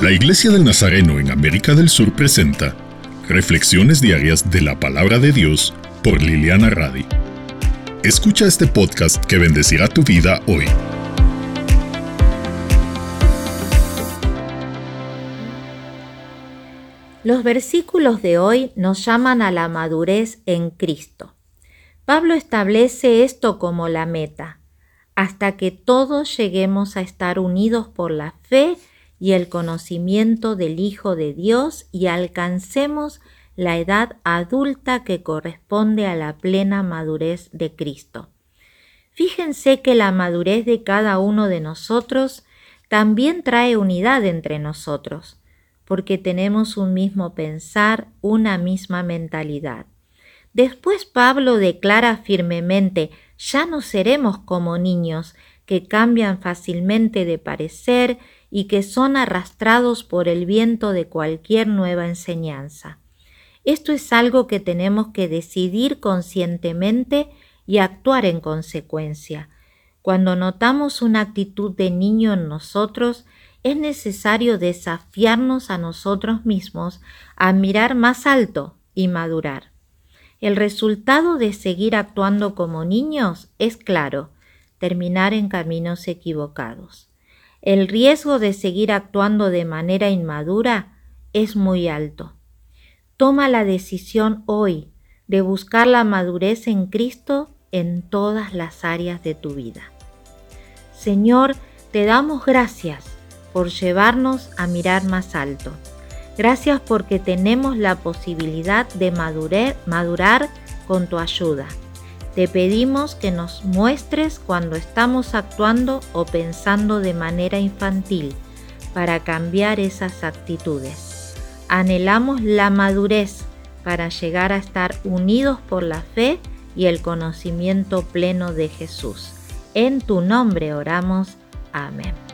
La Iglesia del Nazareno en América del Sur presenta Reflexiones Diarias de la Palabra de Dios por Liliana Radi. Escucha este podcast que bendecirá tu vida hoy. Los versículos de hoy nos llaman a la madurez en Cristo. Pablo establece esto como la meta, hasta que todos lleguemos a estar unidos por la fe y el conocimiento del Hijo de Dios y alcancemos la edad adulta que corresponde a la plena madurez de Cristo. Fíjense que la madurez de cada uno de nosotros también trae unidad entre nosotros porque tenemos un mismo pensar, una misma mentalidad. Después Pablo declara firmemente, ya no seremos como niños que cambian fácilmente de parecer y que son arrastrados por el viento de cualquier nueva enseñanza. Esto es algo que tenemos que decidir conscientemente y actuar en consecuencia. Cuando notamos una actitud de niño en nosotros, es necesario desafiarnos a nosotros mismos a mirar más alto y madurar. El resultado de seguir actuando como niños es claro, terminar en caminos equivocados. El riesgo de seguir actuando de manera inmadura es muy alto. Toma la decisión hoy de buscar la madurez en Cristo en todas las áreas de tu vida. Señor, te damos gracias por llevarnos a mirar más alto. Gracias porque tenemos la posibilidad de madurar con tu ayuda. Te pedimos que nos muestres cuando estamos actuando o pensando de manera infantil para cambiar esas actitudes. Anhelamos la madurez para llegar a estar unidos por la fe y el conocimiento pleno de Jesús. En tu nombre oramos. Amén.